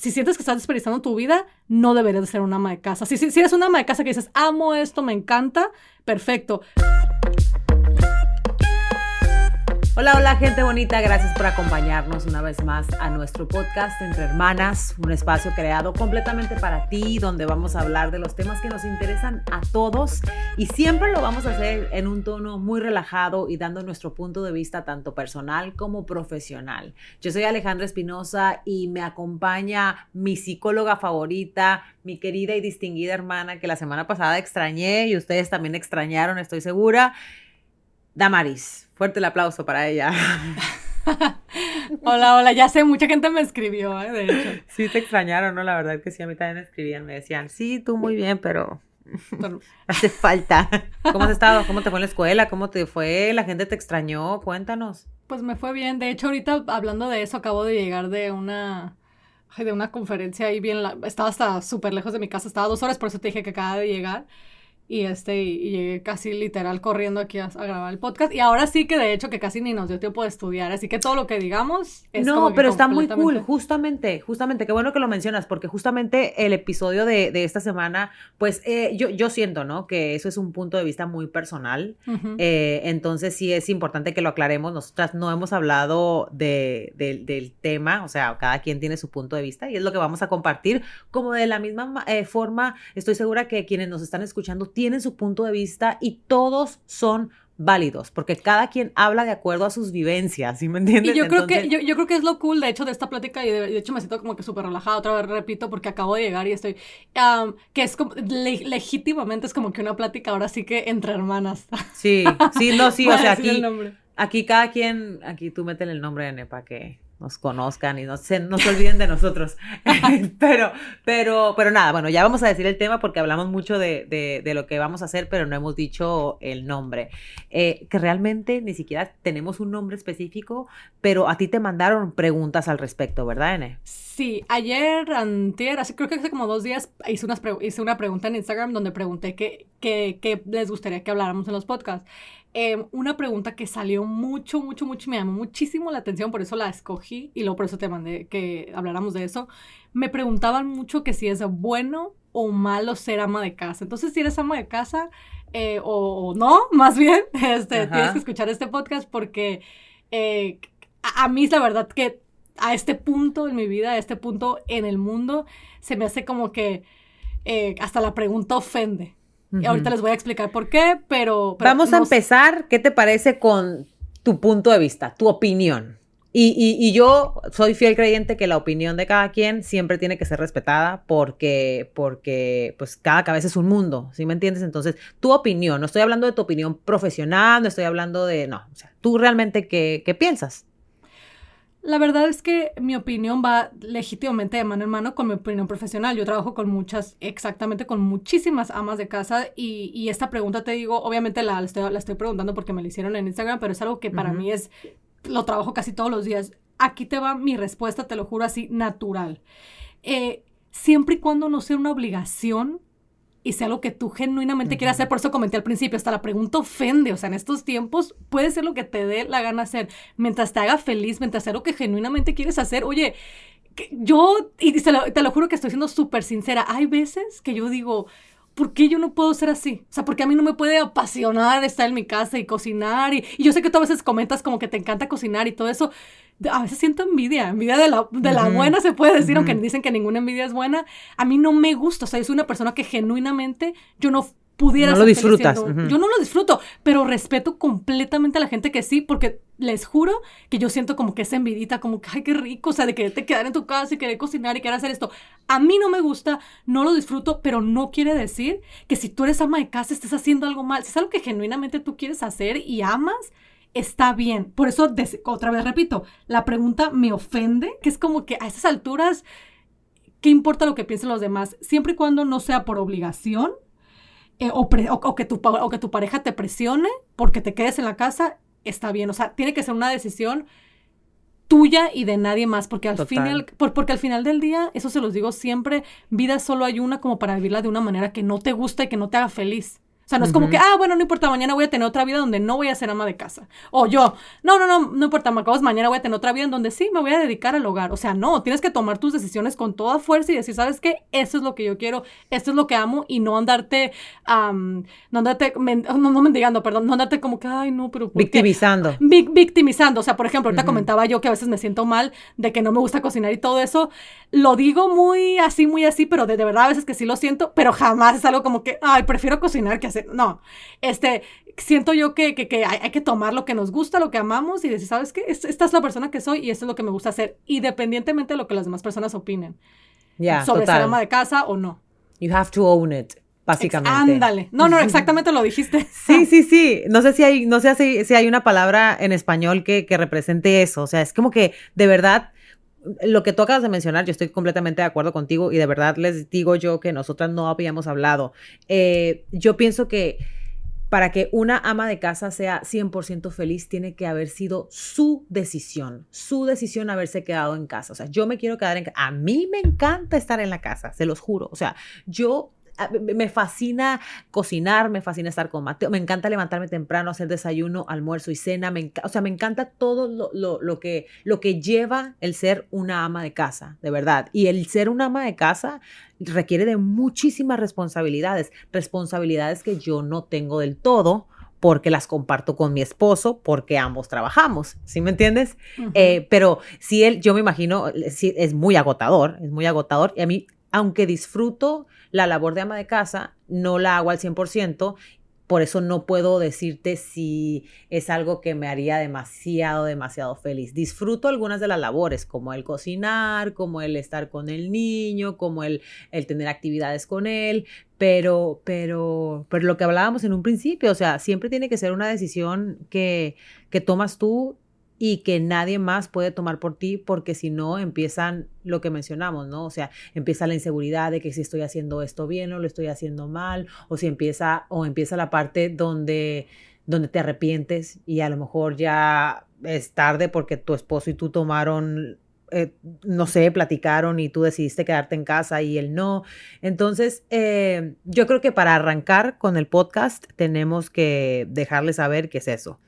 si sientes que estás desperdiciando tu vida, no deberías de ser una ama de casa. Si, si, si eres una ama de casa que dices, amo esto, me encanta, perfecto. Hola, hola gente bonita, gracias por acompañarnos una vez más a nuestro podcast Entre Hermanas, un espacio creado completamente para ti, donde vamos a hablar de los temas que nos interesan a todos y siempre lo vamos a hacer en un tono muy relajado y dando nuestro punto de vista tanto personal como profesional. Yo soy Alejandra Espinosa y me acompaña mi psicóloga favorita, mi querida y distinguida hermana que la semana pasada extrañé y ustedes también extrañaron, estoy segura. Damaris. Fuerte el aplauso para ella. hola, hola, ya sé, mucha gente me escribió, ¿eh? de hecho. Sí, te extrañaron, ¿no? La verdad que sí, a mí también me escribían, me decían, sí, tú muy bien, pero hace falta. ¿Cómo has estado? ¿Cómo te fue en la escuela? ¿Cómo te fue? ¿La gente te extrañó? Cuéntanos. Pues me fue bien. De hecho, ahorita hablando de eso, acabo de llegar de una de una conferencia ahí bien, estaba hasta súper lejos de mi casa, estaba dos horas, por eso te dije que acaba de llegar y este y, llegué casi literal corriendo aquí a, grabar el podcast. Y ahora sí que de hecho que casi ni nos dio tiempo de estudiar así que todo lo que digamos es no pero está muy cool justamente justamente qué bueno que lo mencionas porque justamente el episodio de, de esta semana pues eh, yo yo siento no que eso es un punto de vista muy personal. Eh, entonces sí es importante que lo aclaremos. Nosotras no hemos hablado de, del tema o sea cada quien tiene su punto de vista y es lo que vamos a compartir. Como de la misma eh, forma estoy segura que quienes nos están escuchando tienen su punto de vista y todos son válidos, porque cada quien habla de acuerdo a sus vivencias, ¿sí me entiendes? Y yo creo que yo, yo, creo que es lo cool, de hecho, de esta plática, y de, hecho me siento como que súper relajada, otra vez repito, porque acabo de llegar y estoy, que es como, legítimamente es como que una plática ahora sí que entre hermanas. Sí, sí, no, sí, o sea, aquí, aquí cada quien, aquí tú métele el nombre de Nepa que nos conozcan y no se, no se olviden de nosotros. pero, pero, pero nada, bueno, ya vamos a decir el tema porque hablamos mucho de, de, lo que vamos a hacer, pero no hemos dicho el nombre. Eh, que realmente ni siquiera tenemos un nombre específico, pero a ti te mandaron preguntas al respecto, ¿verdad, Ene? Sí, ayer, antier, así creo que hace como dos días hice, unas hice una pregunta en Instagram donde pregunté qué, qué, qué les gustaría que habláramos en los podcasts. Em, una pregunta que salió mucho, mucho, mucho, me llamó muchísimo la atención, por eso la escogí y luego por eso te mandé que habláramos de eso. Me preguntaban mucho que si es bueno o malo ser ama de casa. Entonces, si eres ama de casa eh, o, no, más bien, este, tienes que escuchar este podcast porque eh, a, mí es la verdad que a este punto en mi vida, a este punto en el mundo, se me hace como que eh, hasta la pregunta ofende. Y ahorita les voy a explicar por qué, pero... Vamos a empezar, ¿qué te parece con tu punto de vista, tu opinión? Y, y, yo soy fiel creyente que la opinión de cada quien siempre tiene que ser respetada porque, porque pues cada cabeza es un mundo, ¿sí me entiendes? Entonces, tu opinión, no estoy hablando de tu opinión profesional, no estoy hablando de, no, o sea, tú realmente qué, qué piensas. La verdad es que mi opinión va legítimamente de mano en mano con mi opinión profesional. Yo trabajo con muchas, exactamente con muchísimas amas de casa y, y esta pregunta te digo, obviamente la, la, estoy, preguntando porque me la hicieron en Instagram, pero es algo que para mí es, lo trabajo casi todos los días. Aquí te va mi respuesta, te lo juro así, natural. Eh, siempre y cuando no sea una obligación y sea algo que tú genuinamente quieras hacer. Por eso comenté al principio, hasta la pregunta ofende. O sea, en estos tiempos puede ser lo que te dé la gana hacer. Mientras te haga feliz, mientras sea lo que genuinamente quieres hacer. Oye, yo, y te lo, te lo juro que estoy siendo súper sincera, hay veces que yo digo, ¿por qué yo no puedo ser así? O sea, porque a mí no me puede apasionar estar en mi casa y cocinar. Y, y yo sé que tú a veces comentas como que te encanta cocinar y todo eso a veces siento envidia, envidia de la, de la buena se puede decir, aunque dicen que ninguna envidia es buena. A mí no me gusta, o sea, yo soy una persona que genuinamente yo no pudiera... No lo disfrutas. Yo no lo disfruto, pero respeto completamente a la gente que sí, porque les juro que yo siento como que esa envidita, como que, ay, qué rico, o sea, de quererte quedar en tu casa y querer cocinar y querer hacer esto. A mí no me gusta, no lo disfruto, pero no quiere decir que si tú eres ama de casa estés haciendo algo mal. Si es algo que genuinamente tú quieres hacer y amas, está bien. Por eso, otra vez repito, la pregunta me ofende, que es como que a esas alturas, ¿qué importa lo que piensen los demás? Siempre y cuando no sea por obligación eh, o, que tu, o que tu pareja te presione porque te quedes en la casa, está bien. O sea, tiene que ser una decisión tuya y de nadie más, porque al, final, porque al final del día, eso se los digo siempre, vida solo hay una como para vivirla de una manera que no te gusta y que no te haga feliz. Sea, no es como que, ah, bueno, no importa, mañana voy a tener otra vida donde no voy a ser ama de casa. O yo, no, no, no, no importa, Macabos, mañana voy a tener otra vida en donde sí me voy a dedicar al hogar. O sea, no, tienes que tomar tus decisiones con toda fuerza y decir, ¿sabes qué? Eso es lo que yo quiero, esto es lo que amo y no andarte, no andarte, no, no mendigando, perdón, no andarte como que, ay, no, pero. Victimizando. victimizando. O sea, por ejemplo, ahorita comentaba yo que a veces me siento mal de que no me gusta cocinar y todo eso. Lo digo muy así, muy así, pero de, de verdad a veces que sí lo siento, pero jamás es algo como que, ay, prefiero cocinar que hacer no, este, siento yo que, que, hay, que tomar lo que nos gusta, lo que amamos y decir, ¿sabes qué? Esta es la persona que soy y esto es lo que me gusta hacer, independientemente de lo que las demás personas opinen. Ya, sobre ser ama de casa o no. You have to own it. Básicamente. Ándale. No, no, exactamente lo dijiste. Sí, sí, sí. No sé si hay, no sé si, si hay una palabra en español que, que represente eso. O sea, es como que de verdad lo que tú acabas de mencionar, yo estoy completamente de acuerdo contigo y de verdad les digo yo que nosotras no habíamos hablado. Eh, yo pienso que para que una ama de casa sea 100% feliz, tiene que haber sido su decisión, su decisión haberse quedado en casa. O sea, yo me quiero quedar en casa. A mí me encanta estar en la casa, se los juro. O sea, yo me fascina cocinar, me fascina estar con Mateo, me encanta levantarme temprano, hacer desayuno, almuerzo y cena, me o sea, me encanta todo lo, que, lo que lleva el ser una ama de casa, de verdad. Y el ser una ama de casa requiere de muchísimas responsabilidades, responsabilidades que yo no tengo del todo porque las comparto con mi esposo, porque ambos trabajamos, ¿sí me entiendes? Eh, pero si él, yo me imagino, es muy agotador, es muy agotador, y a mí, aunque disfruto la labor de ama de casa no la hago al 100%, por eso no puedo decirte si es algo que me haría demasiado, demasiado feliz. Disfruto algunas de las labores, como el cocinar, como el estar con el niño, como el, el tener actividades con él, pero, pero, pero lo que hablábamos en un principio, o sea, siempre tiene que ser una decisión que, que tomas tú y que nadie más puede tomar por ti porque si no empiezan lo que mencionamos, ¿no? O sea, empieza la inseguridad de que si estoy haciendo esto bien o lo estoy haciendo mal o si empieza o empieza la parte donde donde te arrepientes y a lo mejor ya es tarde porque tu esposo y tú tomaron eh, no sé, platicaron y tú decidiste quedarte en casa y él no. Entonces, eh, yo creo que para arrancar con el podcast tenemos que dejarle saber qué es eso.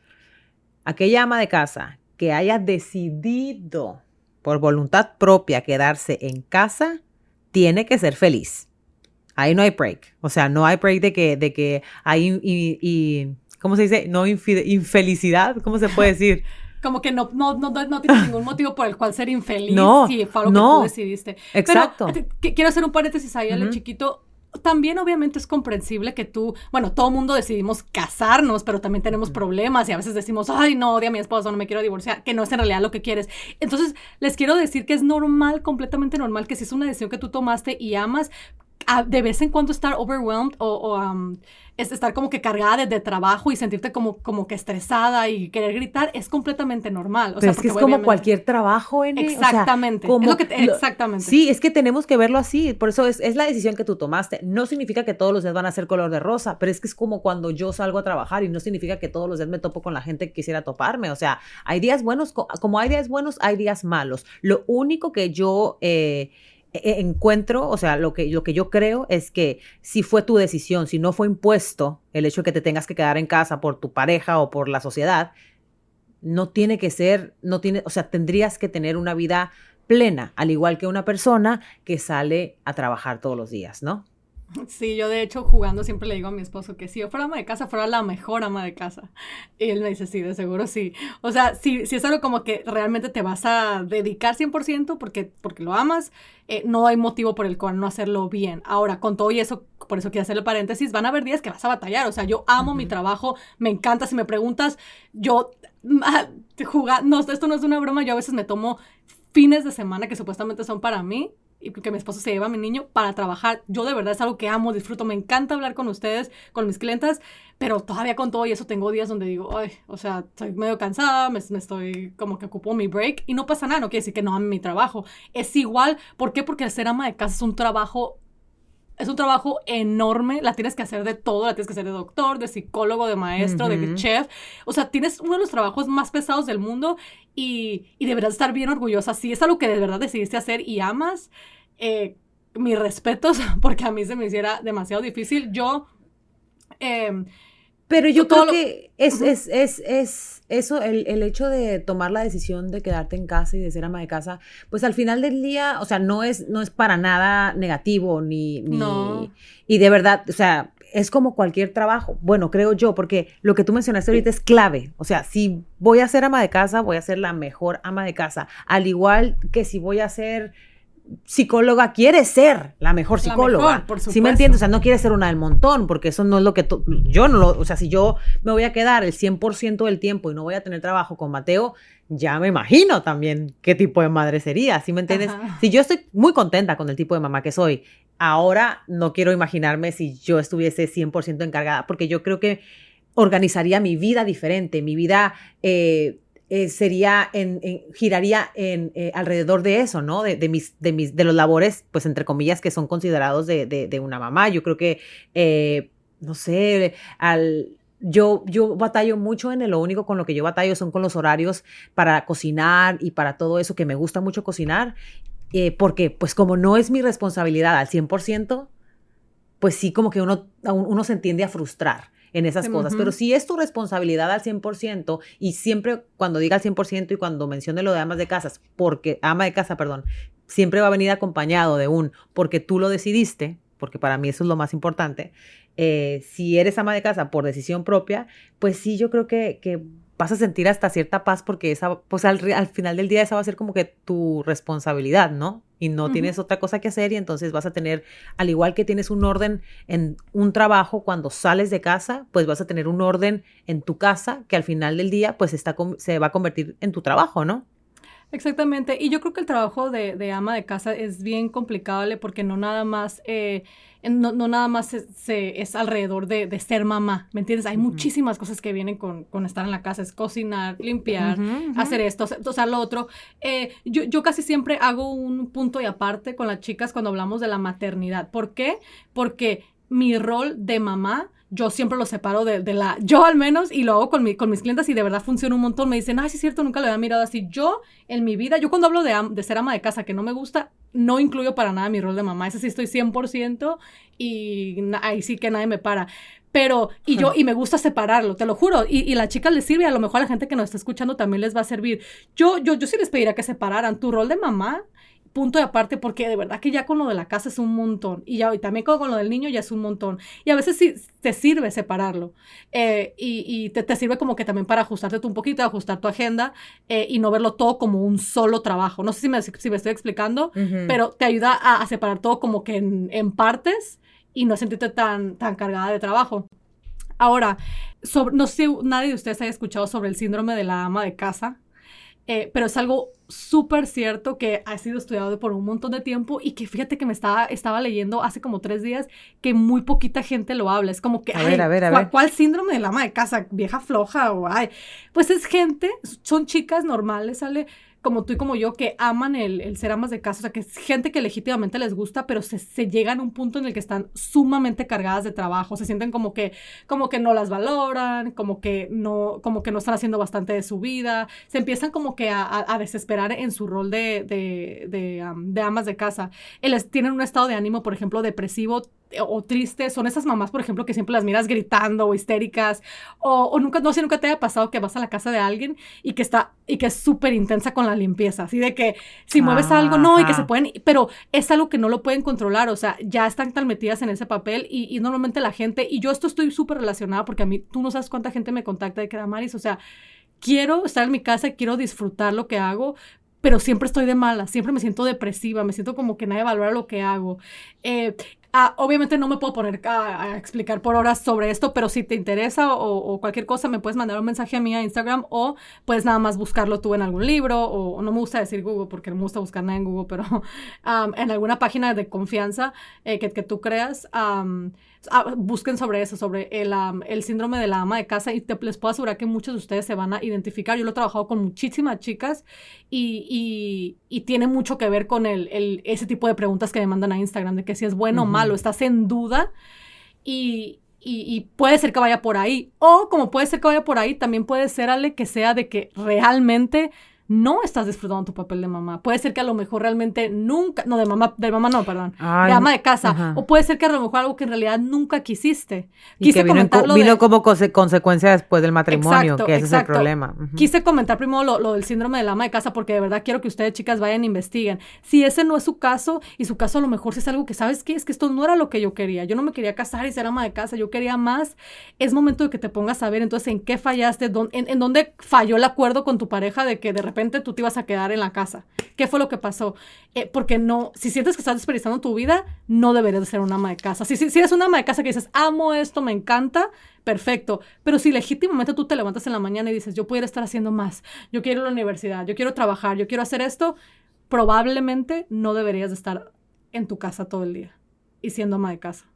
Aquella ama de casa que haya decidido por voluntad propia quedarse en casa, tiene que ser feliz. Ahí no hay break. O sea, no hay break de que, de que hay, y, ¿cómo se dice? No infelicidad, ¿cómo se puede decir? Como que no, no, no, no tienes ningún motivo por el cual ser infeliz no, si fue algo que tú decidiste. Exacto. Pero, quiero hacer un paréntesis ahí, uh chiquito también obviamente es comprensible que tú, bueno, todo mundo decidimos casarnos, pero también tenemos problemas y a veces decimos, ay, no, odio a mi esposo, no me quiero divorciar, que no es en realidad lo que quieres. Entonces, les quiero decir que es normal, completamente normal, que si es una decisión que tú tomaste y amas, de vez en cuando estar overwhelmed o, es estar como que cargada de, trabajo y sentirte como, como que estresada y querer gritar es completamente normal. O sea, es que es como cualquier trabajo, en Exactamente. como, exactamente. Sí, es que tenemos que verlo así. Por eso es, es, la decisión que tú tomaste. No significa que todos los días van a ser color de rosa, pero es que es como cuando yo salgo a trabajar y no significa que todos los días me topo con la gente que quisiera toparme. O sea, hay días buenos, como hay días buenos, hay días malos. Lo único que yo... Eh, encuentro, o sea, lo que, lo que yo creo es que si fue tu decisión, si no fue impuesto el hecho de que te tengas que quedar en casa por tu pareja o por la sociedad, no tiene que ser, no tiene, o sea, tendrías que tener una vida plena, al igual que una persona que sale a trabajar todos los días, ¿no? Sí, yo de hecho jugando siempre le digo a mi esposo que si yo fuera ama de casa, fuera la mejor ama de casa. Y él me dice, sí, de seguro sí. O sea, si, si es algo como que realmente te vas a dedicar 100% porque, porque lo amas, eh, no hay motivo por el cual no hacerlo bien. Ahora, con todo y eso, por eso quiero hacerle paréntesis, van a haber días que vas a batallar. O sea, yo amo mi trabajo, me encanta. Si me preguntas, yo ah, jugar, no, esto no es una broma, yo a veces me tomo fines de semana que supuestamente son para mí y que mi esposo se lleva a mi niño para trabajar. Yo de verdad es algo que amo, disfruto, me encanta hablar con ustedes, con mis clientes, pero todavía con todo y eso tengo días donde digo, o sea, estoy medio cansada, me, estoy como que ocupo mi break y no pasa nada, no quiere decir que no ame mi trabajo. Es igual, ¿por qué? Porque el ser ama de casa es un trabajo es un trabajo enorme, la tienes que hacer de todo, la tienes que hacer de doctor, de psicólogo, de maestro, de chef. O sea, tienes uno de los trabajos más pesados del mundo y, y deberás estar bien orgullosa. Si es algo que de verdad decidiste hacer y amas, eh, mis respetos, porque a mí se me hiciera demasiado difícil. Yo Em, pero yo creo que es, es, es, es, eso, el, el, hecho de tomar la decisión de quedarte en casa y de ser ama de casa, pues al final del día, o sea, no es, no es para nada negativo, ni, ni no. y de verdad, o sea, es como cualquier trabajo. Bueno, creo yo, porque lo que tú mencionaste ahorita es clave. O sea, si voy a ser ama de casa, voy a ser la mejor ama de casa. Al igual que si voy a ser psicóloga, quiere ser la mejor psicóloga. La ¿Sí me entiendes? O sea, no quiere ser una del montón, porque eso no es lo que yo no lo, o sea, si yo me voy a quedar el 100% del tiempo y no voy a tener trabajo con Mateo, ya me imagino también qué tipo de madre sería, ¿sí me entiendes? Si yo estoy muy contenta con el tipo de mamá que soy Ahora no quiero imaginarme si yo estuviese 100% encargada, porque yo creo que organizaría mi vida diferente, mi vida eh, eh, sería, en, giraría en, eh, alrededor de eso, ¿no? De, mis, de, mis, de los labores, pues entre comillas, que son considerados de, de una mamá. Yo creo que, no sé, al yo, yo batallo mucho en el, lo único con lo que yo batallo son con los horarios para cocinar y para todo eso, que me gusta mucho cocinar. Eh, porque pues como no es mi responsabilidad al 100%, pues sí como que uno, uno se entiende a frustrar en esas cosas. Pero si es tu responsabilidad al 100% y siempre cuando diga al 100% y cuando mencione lo de amas de casas, porque ama de casa, perdón, siempre va a venir acompañado de un porque tú lo decidiste, porque para mí eso es lo más importante. Eh, si eres ama de casa por decisión propia, pues sí, yo creo que, que vas a sentir hasta cierta paz porque esa, pues al, final del día esa va a ser como que tu responsabilidad, ¿no? Y no tienes otra cosa que hacer y entonces vas a tener, al igual que tienes un orden en un trabajo cuando sales de casa, pues vas a tener un orden en tu casa que al final del día pues está, se va a convertir en tu trabajo, ¿no? Exactamente. Y yo creo que el trabajo de, ama de casa es bien complicado porque no nada más, eh, no, nada más se, es alrededor de, ser mamá, ¿me entiendes? Hay muchísimas cosas que vienen con, estar en la casa, es cocinar, limpiar, hacer esto, o sea, lo otro. Eh, yo, yo casi siempre hago un punto y aparte con las chicas cuando hablamos de la maternidad. ¿Por qué? Porque mi rol de mamá yo siempre lo separo de, la, yo al menos, y lo hago con, mi, con mis clientes y de verdad funciona un montón. Me dicen, ay, sí es cierto, nunca lo había mirado así. Yo, en mi vida, yo cuando hablo de, de ser ama de casa que no me gusta, no incluyo para nada mi rol de mamá. Ese sí estoy 100% y ahí sí que nadie me para. Pero, y yo, y me gusta separarlo, te lo juro. Y, y la chica les sirve, a lo mejor a la gente que nos está escuchando también les va a servir. Yo, yo, yo sí les pediría que separaran tu rol de mamá punto de aparte porque de verdad que ya con lo de la casa es un montón y ya y también con, lo del niño ya es un montón y a veces sí te sirve separarlo eh, y, te, sirve como que también para ajustarte tú un poquito, ajustar tu agenda eh, y no verlo todo como un solo trabajo. No sé si me, si me estoy explicando, pero te ayuda a, separar todo como que en, partes y no sentirte tan, tan cargada de trabajo. Ahora, no sé si nadie de ustedes haya escuchado sobre el síndrome de la ama de casa. Eh, pero es algo súper cierto que ha sido estudiado por un montón de tiempo y que fíjate que me estaba, estaba leyendo hace como tres días que muy poquita gente lo habla. Es como que, a ver, a ver, a ver. ¿cuál, síndrome de la ama de casa? ¿Vieja floja o ay? Pues es gente, son chicas normales, sale como tú y como yo, que aman el, ser amas de casa, o sea, que es gente que legítimamente les gusta, pero se, se, llegan a un punto en el que están sumamente cargadas de trabajo, se sienten como que, como que no las valoran, como que no, como que no están haciendo bastante de su vida, se empiezan como que a, a, desesperar en su rol de, de, de, de amas de casa. Ellos tienen un estado de ánimo, por ejemplo, depresivo o tristes, son esas mamás, por ejemplo, que siempre las miras gritando o histéricas, o, nunca, no sé, nunca te haya pasado que vas a la casa de alguien y que está, y que es súper intensa con la limpieza, así de que si mueves algo, no, y que se pueden, pero es algo que no lo pueden controlar, o sea, ya están tan metidas en ese papel y, normalmente la gente, y yo esto estoy súper relacionada porque a mí, tú no sabes cuánta gente me contacta de que Maris, o sea, quiero estar en mi casa, quiero disfrutar lo que hago, pero siempre estoy de mala, siempre me siento depresiva, me siento como que nadie valora lo que hago. Eh, Ah, obviamente no me puedo poner a, explicar por horas sobre esto, pero si te interesa o, cualquier cosa, me puedes mandar un mensaje a mí a Instagram o puedes nada más buscarlo tú en algún libro o, no me gusta decir Google porque no me gusta buscar nada en Google, pero en alguna página de confianza eh, que, que, tú creas. Ah, busquen sobre eso, sobre el, el, síndrome de la ama de casa y te, les puedo asegurar que muchos de ustedes se van a identificar. Yo lo he trabajado con muchísimas chicas y, y, y tiene mucho que ver con el, el, ese tipo de preguntas que me mandan a Instagram, de que si es bueno o malo, estás en duda y, y, puede ser que vaya por ahí. O como puede ser que vaya por ahí, también puede ser, Ale, que sea de que realmente no estás disfrutando tu papel de mamá. Puede ser que a lo mejor realmente nunca, no, de mamá, de mamá no, perdón, de ama de casa. O puede ser que a lo mejor algo que en realidad nunca quisiste. Quise comentarlo vino, como consecuencia después del matrimonio, que ese es el problema. Quise comentar primero lo, lo, del síndrome del ama de casa porque de verdad quiero que ustedes, chicas, vayan e investiguen. Si ese no es su caso y su caso a lo mejor si es algo que, ¿sabes qué? Es que esto no era lo que yo quería. Yo no me quería casar y ser ama de casa, yo quería más. Es momento de que te pongas a ver entonces en qué fallaste, en, en dónde falló el acuerdo con tu pareja de que de repente tú te ibas a quedar en la casa. ¿Qué fue lo que pasó? Eh, porque no, si sientes que estás desperdiciando tu vida, no deberías de ser una ama de casa. Si, si, eres una ama de casa que dices, amo esto, me encanta, perfecto. Pero si legítimamente tú te levantas en la mañana y dices, yo pudiera estar haciendo más, yo quiero la universidad, yo quiero trabajar, yo quiero hacer esto, probablemente no deberías de estar en tu casa todo el día y siendo ama de casa.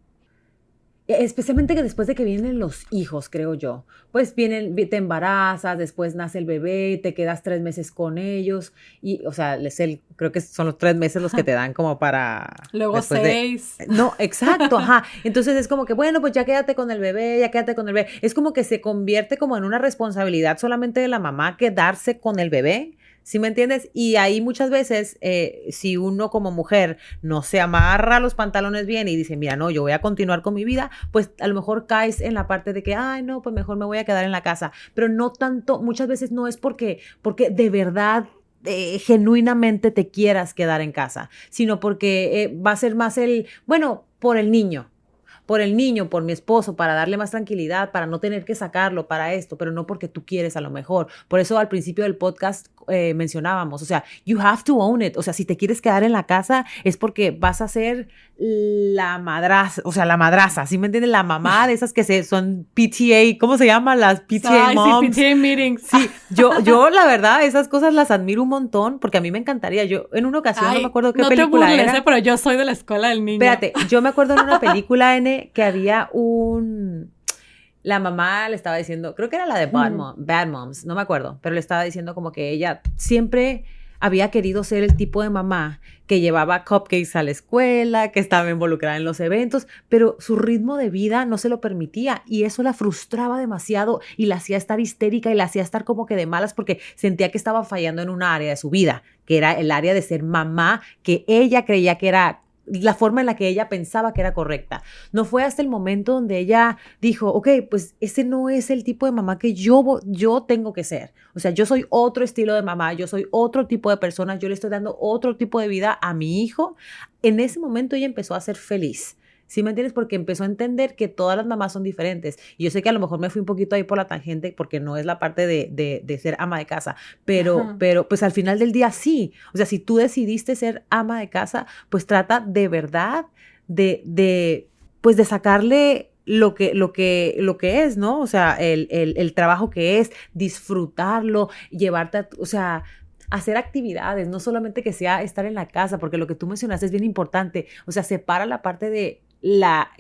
Especialmente que después de que vienen los hijos, creo yo. Pues vienen, te embarazas, después nace el bebé, te quedas tres meses con ellos. Y, o sea, es el, creo que son los tres meses los que te dan como para. Luego seis. no, exacto, ajá. Entonces es como que, bueno, pues ya quédate con el bebé, ya quédate con el bebé. Es como que se convierte como en una responsabilidad solamente de la mamá quedarse con el bebé ¿Sí me entiendes? Y ahí muchas veces, eh, si uno como mujer no se amarra los pantalones bien y dice, mira, no, yo voy a continuar con mi vida, pues a lo mejor caes en la parte de que, ay, no, pues mejor me voy a quedar en la casa. Pero no tanto, muchas veces no es porque, porque de verdad eh, genuinamente te quieras quedar en casa, sino porque eh, va a ser más el, bueno, por el niño, por el niño, por mi esposo, para darle más tranquilidad, para no tener que sacarlo, para esto, pero no porque tú quieres a lo mejor. Por eso al principio del podcast eh, mencionábamos, o sea, you have to own it. O sea, si te quieres quedar en la casa es porque vas a ser la madraza, o sea, la madraza, ¿sí me entiendes? La mamá de esas que se, son PTA, ¿cómo se llaman las PTA moms? Sí, PTA meetings. Sí, yo, yo la verdad, esas cosas las admiro un montón porque a mí me encantaría. Yo en una ocasión, no me acuerdo qué película era. pero yo soy de la escuela del niño. Espérate, yo me acuerdo en una película, Que había un la mamá le estaba diciendo, creo que era la de Bad, Bad, Moms, no me acuerdo, pero le estaba diciendo como que ella siempre había querido ser el tipo de mamá que llevaba cupcakes a la escuela, que estaba involucrada en los eventos, pero su ritmo de vida no se lo permitía y eso la frustraba demasiado y la hacía estar histérica y la hacía estar como que de malas porque sentía que estaba fallando en una área de su vida, que era el área de ser mamá, que ella creía que era la forma en la que ella pensaba que era correcta. No fue hasta el momento donde ella dijo, ok, pues ese no es el tipo de mamá que yo, yo tengo que ser. O sea, yo soy otro estilo de mamá, yo soy otro tipo de persona, yo le estoy dando otro tipo de vida a mi hijo. En ese momento ella empezó a ser feliz. ¿Sí me entiendes? Porque empezó a entender que todas las mamás son diferentes. Y yo sé que a lo mejor me fui un poquito ahí por la tangente porque no es la parte de, de, ser ama de casa, pero, pero pues al final del día sí. O sea, si tú decidiste ser ama de casa, pues trata de verdad de, de pues de sacarle lo que, lo que, lo que es, ¿no? O sea, el, el, el trabajo que es, disfrutarlo, llevarte, a, o sea, hacer actividades, no solamente que sea estar en la casa, porque lo que tú mencionaste es bien importante, o sea, separa la parte de la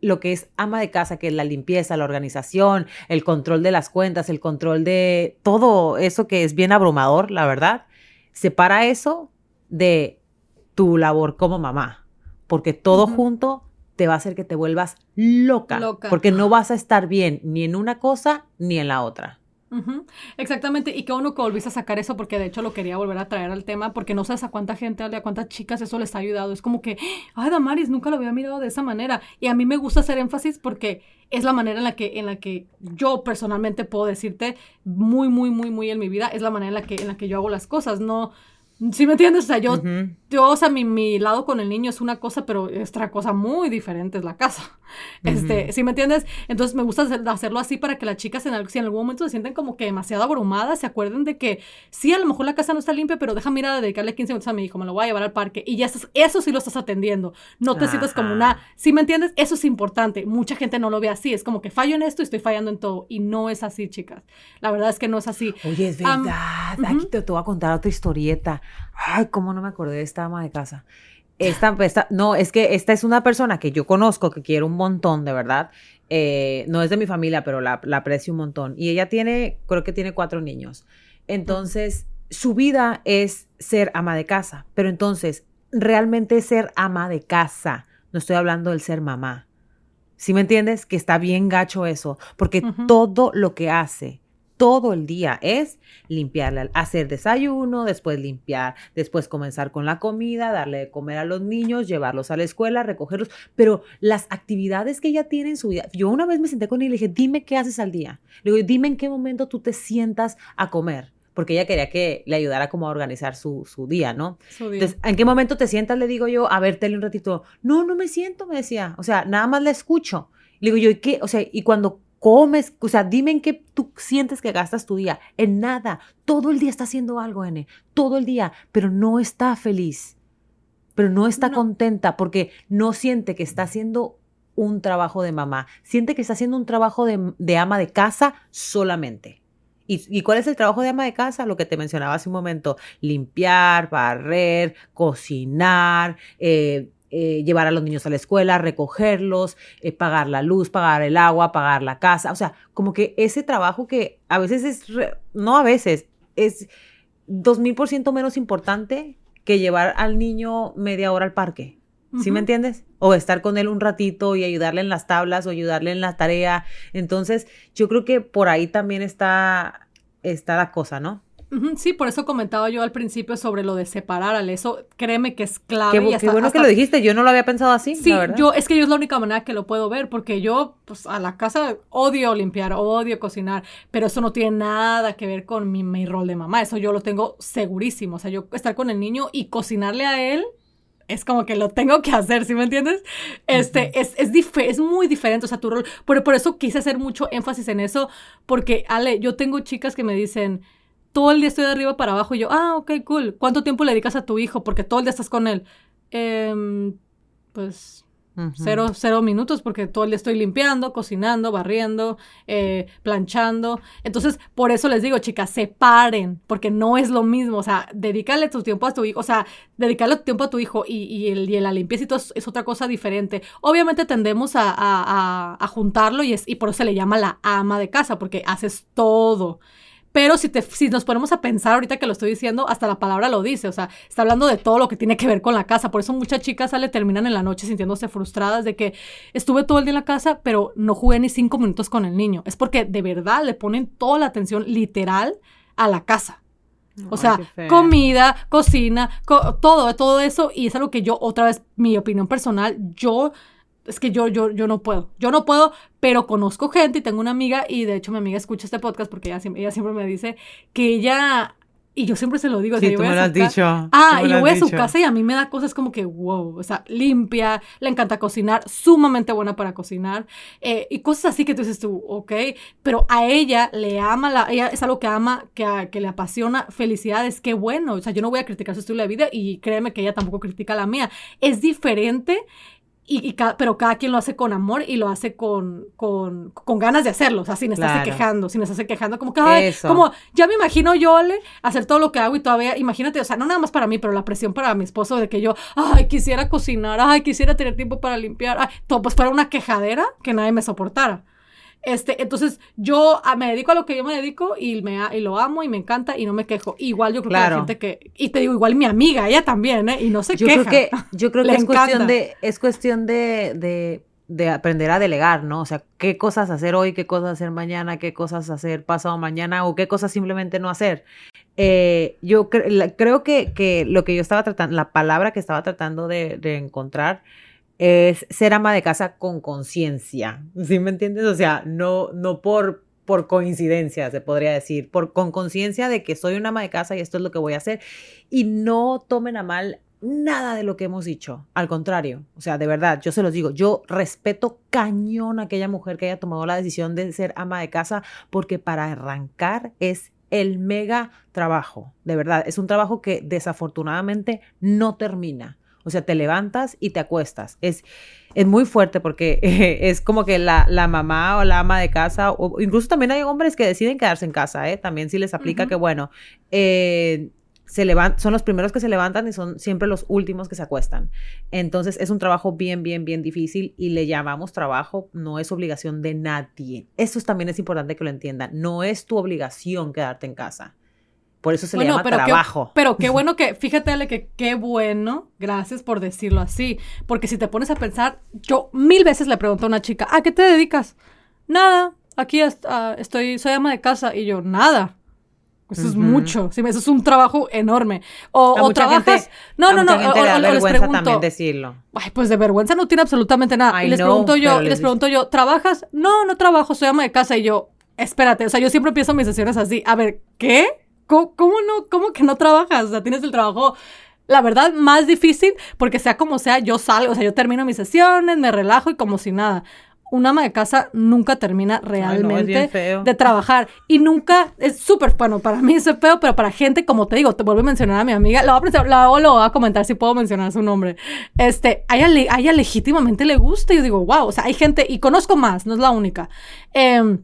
lo que es ama de casa, que es la limpieza, la organización, el control de las cuentas, el control de todo eso que es bien abrumador, la verdad, separa eso de tu labor como mamá, porque todo junto te va a hacer que te vuelvas loca, loca, porque no vas a estar bien ni en una cosa ni en la otra. Exactamente, y que uno que volviste a sacar eso porque de hecho lo quería volver a traer al tema porque no sabes a cuánta gente, a cuántas chicas eso les ha ayudado. Es como que, ay, Damaris, nunca lo había mirado de esa manera. Y a mí me gusta hacer énfasis porque es la manera en la que, en la que yo personalmente puedo decirte muy, muy, muy, muy en mi vida, es la manera en la que, en la que yo hago las cosas. No, ¿Sí me entiendes? O sea, yo, yo o sea, mi, mi, lado con el niño es una cosa, pero otra cosa muy diferente es la casa. Este, ¿sí me entiendes? Entonces me gusta hacerlo así para que las chicas, en, si en algún momento se sienten como que demasiado abrumadas, se acuerden de que sí, a lo mejor la casa no está limpia, pero déjame ir a dedicarle 15 minutos a mi hijo, me lo voy a llevar al parque y ya estás, eso sí lo estás atendiendo. No te sientas como una, ¿sí me entiendes? Eso es importante. Mucha gente no lo ve así, es como que fallo en esto y estoy fallando en todo. Y no es así, chicas. La verdad es que no es así. Oye, es verdad. Aquí te, te voy a contar otra historieta. Ay, cómo no me acordé de esta ama de casa. Esta, esta, no, es que esta es una persona que yo conozco, que quiero un montón, de verdad. Eh, no es de mi familia, pero la, la, aprecio un montón. Y ella tiene, creo que tiene cuatro niños. Entonces, su vida es ser ama de casa. Pero entonces, realmente ser ama de casa. No estoy hablando del ser mamá. ¿Sí me entiendes? Que está bien gacho eso. Porque todo lo que hace todo el día es limpiar, hacer desayuno, después limpiar, después comenzar con la comida, darle de comer a los niños, llevarlos a la escuela, recogerlos, pero las actividades que ella tiene en su vida, yo una vez me senté con ella y le dije, dime qué haces al día, le digo, dime en qué momento tú te sientas a comer porque ella quería que le ayudara como a organizar su, día, ¿no? Entonces, ¿en qué momento te sientas? Le digo yo, a ver, tele un ratito. No, no me siento, me decía. O sea, nada más la escucho. Le digo yo, ¿y qué? O sea, y cuando comes, o sea, dime en qué tú sientes que gastas tu día. En nada. Todo el día está haciendo algo, N. Todo el día, pero no está feliz. Pero no está contenta porque no siente que está haciendo un trabajo de mamá. Siente que está haciendo un trabajo de, de ama de casa solamente. ¿Y, ¿Y, cuál es el trabajo de ama de casa? Lo que te mencionaba hace un momento, limpiar, barrer, cocinar, eh, eh, llevar a los niños a la escuela, recogerlos, eh, pagar la luz, pagar el agua, pagar la casa. O sea, como que ese trabajo que a veces es, no a veces, es dos mil por ciento menos importante que llevar al niño media hora al parque. ¿Sí me entiendes? O estar con él un ratito y ayudarle en las tablas o ayudarle en la tarea. Entonces, yo creo que por ahí también está, está la cosa, ¿no? Sí, por eso comentaba yo al principio sobre lo de separar, Ale. Eso créeme que es clave. Qué, qué bueno que lo dijiste, yo no lo había pensado así. Sí, yo es que yo es la única manera que lo puedo ver, porque yo, pues a la casa odio limpiar, odio cocinar, pero eso no tiene nada que ver con mi, mi rol de mamá. Eso yo lo tengo segurísimo. O sea, yo estar con el niño y cocinarle a él es como que lo tengo que hacer, ¿sí me entiendes? Este, es, es, es muy diferente, o sea, tu rol. Por, por eso quise hacer mucho énfasis en eso, porque, Ale, yo tengo chicas que me dicen, todo el día estoy de arriba para abajo, y yo, ah, ok, cool. ¿Cuánto tiempo le dedicas a tu hijo? Porque todo el día estás con él. Eh, pues Cero, cero minutos porque todo el día estoy limpiando, cocinando, barriendo, eh, planchando. Entonces, por eso les digo, chicas, separen, porque no es lo mismo. O sea, dedícale tu tiempo a tu hijo, o sea, dedicarle tu tiempo a tu hijo y, y, el, y la limpieza y todo es, otra cosa diferente. Obviamente tendemos a, a, a, juntarlo y, es, y por eso se le llama la ama de casa, porque haces todo. Pero si, te, si nos ponemos a pensar ahorita que lo estoy diciendo, hasta la palabra lo dice, o sea, está hablando de todo lo que tiene que ver con la casa. Por eso muchas chicas sale, terminan en la noche sintiéndose frustradas de que estuve todo el día en la casa, pero no jugué ni cinco minutos con el niño. Es porque de verdad le ponen toda la atención literal a la casa. O sea, comida, cocina, todo, todo eso. Y es algo que yo, otra vez, mi opinión personal, yo es que yo, yo, yo no puedo. Yo no puedo, pero conozco gente y tengo una amiga, y de hecho mi amiga escucha este podcast porque ella, ella siempre me dice que ella y yo siempre se lo digo. Sí, tú me lo has dicho. Ah, y yo voy a su casa y a mí me da cosas como que, wow, o sea, limpia, le encanta cocinar, sumamente buena para cocinar, eh, y cosas así que tú dices tú, ok, pero a ella le ama, la, ella es algo que ama, que, que le apasiona, felicidades, qué bueno, o sea, yo no voy a criticar su estilo de vida y créeme que ella tampoco critica la mía. Es diferente y, pero cada quien lo hace con amor y lo hace con, con, con ganas de hacerlo, o sea, sin estarse quejando, sin estarse quejando, como que, ay, como, ya me imagino yo, le, hacer todo lo que hago y todavía, imagínate, o sea, no nada más para mí, pero la presión para mi esposo de que yo, ay, quisiera cocinar, ay, quisiera tener tiempo para limpiar, ay, todo, pues para una quejadera que nadie me soportara. Este, entonces yo ah, me dedico a lo que yo me dedico y, me, y lo amo y me encanta y no me quejo. Igual yo creo que la gente que, y te digo, igual mi amiga, ella también, ¿eh? Y no se yo queja. Creo que, yo creo que es cuestión, de, es cuestión de, de, de, aprender a delegar, ¿no? O sea, qué cosas hacer hoy, qué cosas hacer mañana, qué cosas hacer pasado mañana o qué cosas simplemente no hacer. Eh, yo creo que, que, lo que yo estaba tratando, la palabra que estaba tratando de, de encontrar es ser ama de casa con conciencia, ¿sí me entiendes? O sea, no, no por, por coincidencia, se podría decir, por, con conciencia de que soy una ama de casa y esto es lo que voy a hacer. Y no tomen a mal nada de lo que hemos dicho. Al contrario, o sea, de verdad, yo se los digo, yo respeto cañón a aquella mujer que haya tomado la decisión de ser ama de casa porque para arrancar es el mega trabajo, de verdad, es un trabajo que desafortunadamente no termina. O sea, te levantas y te acuestas. Es, es muy fuerte porque es como que la, la, mamá o la ama de casa, o incluso también hay hombres que deciden quedarse en casa, ¿eh? También sí les aplica que, bueno, eh, se levantan, son los primeros que se levantan y son siempre los últimos que se acuestan. Entonces es un trabajo bien, bien, bien difícil y le llamamos trabajo, no es obligación de nadie. Eso también es importante que lo entiendan. No es tu obligación quedarte en casa. Por eso se le llama trabajo. pero qué bueno que, fíjate, Ale, que qué bueno, gracias por decirlo así. Porque si te pones a pensar, yo mil veces le pregunto a una chica, ¿a qué te dedicas? Nada, aquí ah, estoy, soy ama de casa. Y yo, nada. Eso es mucho. Sí, eso es un trabajo enorme. O, o trabajas. no, no, no. o, les pregunto, también decirlo. Ay, pues de vergüenza no tiene absolutamente nada. y les pregunto yo, les, pregunto yo, ¿trabajas? No, no trabajo, soy ama de casa. Y yo, espérate, o sea, yo siempre empiezo mis sesiones así. A ver, ¿qué? ¿Cómo, cómo no? ¿Cómo que no trabajas? O sea, tienes el trabajo la verdad, más difícil, porque sea como sea, yo salgo, o sea, yo termino mis sesiones, me relajo y como si nada un ama de casa nunca termina realmente de trabajar. Y nunca, es súper, bueno, para mí es feo, pero para gente, como te digo, te vuelvo a mencionar a mi amiga, lo voy a, lo voy a comentar si puedo mencionar su nombre. Este, a ella, a ella legítimamente le gusta. Y yo digo, wow, o sea, hay gente, y conozco más, no es la única. Em,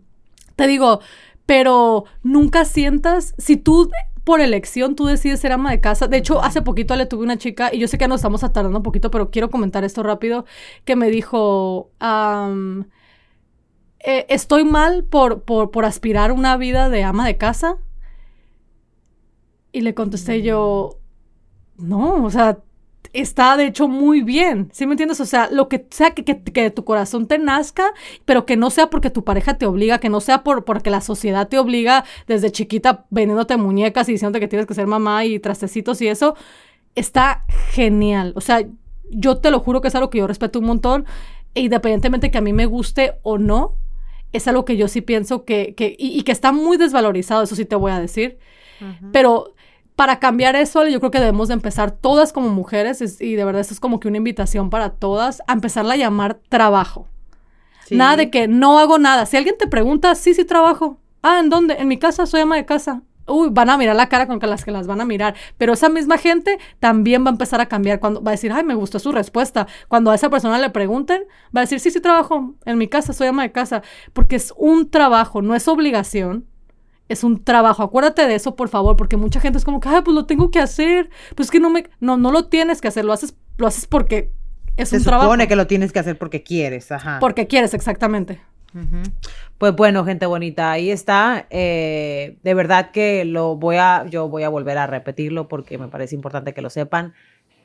te digo, pero nunca sientas, si tú por elección tú decides ser ama de casa. De hecho, hace poquito le tuve una chica, y yo sé que nos estamos atardando un poquito, pero quiero comentar esto rápido, que me dijo, eh, estoy mal por, por, por aspirar una vida de ama de casa. Y le contesté yo, no, o sea, está de hecho muy bien, ¿sí me entiendes? O sea, lo que sea que, que, que, tu corazón te nazca, pero que no sea porque tu pareja te obliga, que no sea por, porque la sociedad te obliga desde chiquita vendiéndote muñecas y diciéndote que tienes que ser mamá y trastecitos y eso, está genial. O sea, yo te lo juro que es algo que yo respeto un montón, e independientemente que a mí me guste o no, es algo que yo sí pienso que, que y, que está muy desvalorizado, eso sí te voy a decir. Pero para cambiar eso, yo creo que debemos de empezar todas como mujeres, y de verdad esto es como que una invitación para todas, a empezarla a llamar trabajo. Nada de que no hago nada. Si alguien te pregunta, sí, sí trabajo. Ah, ¿en dónde? En mi casa, soy ama de casa. Uy, van a mirar la cara con que las que las van a mirar. Pero esa misma gente también va a empezar a cambiar cuando va a decir, ay, me gustó su respuesta. Cuando a esa persona le pregunten, va a decir, sí, sí trabajo en mi casa, soy ama de casa. Porque es un trabajo, no es obligación es un trabajo. Acuérdate de eso, por favor, porque mucha gente es como que, pues lo tengo que hacer. Pues que no me, no, no lo tienes que hacer, lo haces, lo haces porque es un trabajo. Se supone que lo tienes que hacer porque quieres, ajá. Porque quieres, exactamente. Pues bueno, gente bonita, ahí está. Eh, de verdad que lo voy a, yo voy a volver a repetirlo porque me parece importante que lo sepan.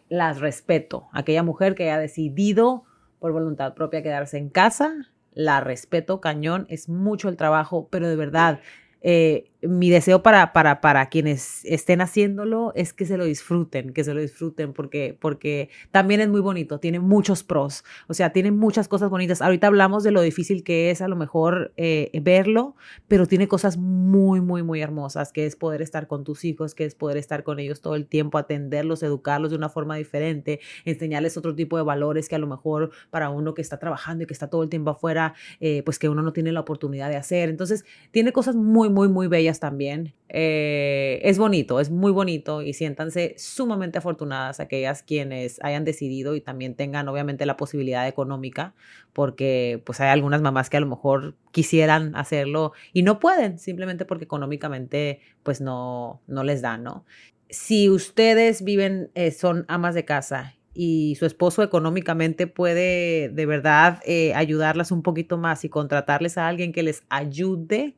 Las respeto. Aquella mujer que haya decidido por voluntad propia quedarse en casa, la respeto cañón. Es mucho el trabajo, pero de verdad eh, mi deseo para, para, para quienes estén haciéndolo es que se lo disfruten, que se lo disfruten, porque, porque también es muy bonito, tiene muchos pros, o sea, tiene muchas cosas bonitas. Ahorita hablamos de lo difícil que es a lo mejor eh, verlo, pero tiene cosas muy, muy, muy hermosas, que es poder estar con tus hijos, que es poder estar con ellos todo el tiempo, atenderlos, educarlos de una forma diferente, enseñarles otro tipo de valores que a lo mejor para uno que está trabajando y que está todo el tiempo afuera, eh, pues que uno no tiene la oportunidad de hacer. Entonces, tiene cosas muy, muy, muy bellas también. Eh, es bonito, es muy bonito y siéntanse sumamente afortunadas aquellas quienes hayan decidido y también tengan obviamente la posibilidad económica, porque pues hay algunas mamás que a lo mejor quisieran hacerlo y no pueden, simplemente porque económicamente pues no, no les dan, ¿no? Si ustedes viven, eh, son amas de casa y su esposo económicamente puede de verdad eh, ayudarlas un poquito más y contratarles a alguien que les ayude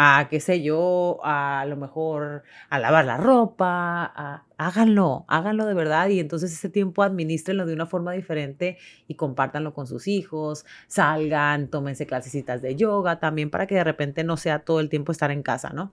a, qué sé yo, a, lo mejor a lavar la ropa, háganlo, háganlo de verdad y entonces ese tiempo administrenlo de una forma diferente y compártanlo con sus hijos, salgan, tómense clasecitas de yoga también para que de repente no sea todo el tiempo estar en casa, ¿no?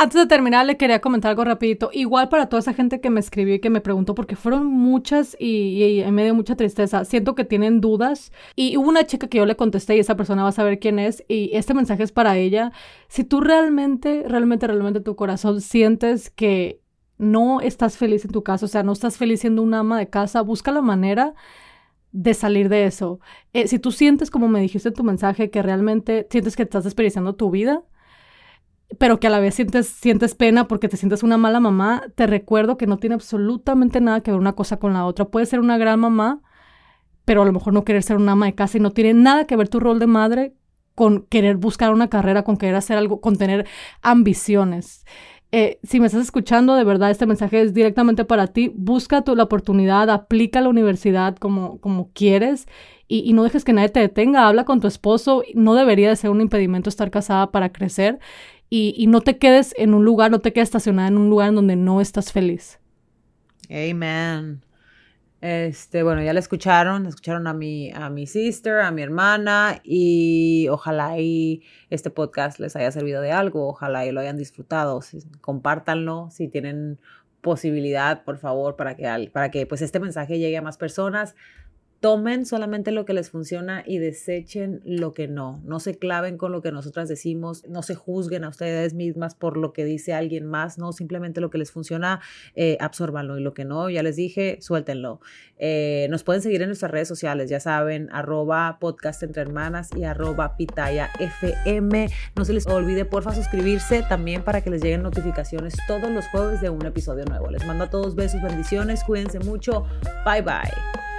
Antes de terminar, le quería comentar algo rapidito. Igual para toda esa gente que me escribió y que me preguntó, porque fueron muchas y, y, me dio mucha tristeza. Siento que tienen dudas. Y hubo una chica que yo le contesté y esa persona va a saber quién es. Y este mensaje es para ella. Si tú realmente, realmente, realmente tu corazón sientes que no estás feliz en tu casa, o sea, no estás feliz siendo una ama de casa, busca la manera de salir de eso. Eh, si tú sientes, como me dijiste en tu mensaje, que realmente sientes que estás desperdiciando tu vida, pero que a la vez sientes, sientes pena porque te sientes una mala mamá, te recuerdo que no tiene absolutamente nada que ver una cosa con la otra. Puedes ser una gran mamá, pero a lo mejor no querer ser una ama de casa y no tiene nada que ver tu rol de madre con querer buscar una carrera, con querer hacer algo, con tener ambiciones. Eh, si me estás escuchando, de verdad, este mensaje es directamente para ti. Busca tu, la oportunidad, aplica a la universidad como, como quieres y, y, no dejes que nadie te detenga. Habla con tu esposo. No debería de ser un impedimento estar casada para crecer y, no te quedes en un lugar, no te quedes estacionada en un lugar en donde no estás feliz. Amen. Este, bueno, ya la escucharon, escucharon a mi, a mi sister, a mi hermana y ojalá y este podcast les haya servido de algo, ojalá y lo hayan disfrutado, compártanlo si tienen posibilidad, por favor, para que, para que pues este mensaje llegue a más personas tomen solamente lo que les funciona y desechen lo que no. No se claven con lo que nosotras decimos, no se juzguen a ustedes mismas por lo que dice alguien más, no, simplemente lo que les funciona, eh, absorbanlo y lo que no, ya les dije, suéltenlo. Eh, nos pueden seguir en nuestras redes sociales, ya saben, arroba podcast entre hermanas y arroba fm. No se les olvide, porfa, suscribirse también para que les lleguen notificaciones todos los jueves de un episodio nuevo. Les mando a todos besos, bendiciones, cuídense mucho, bye bye.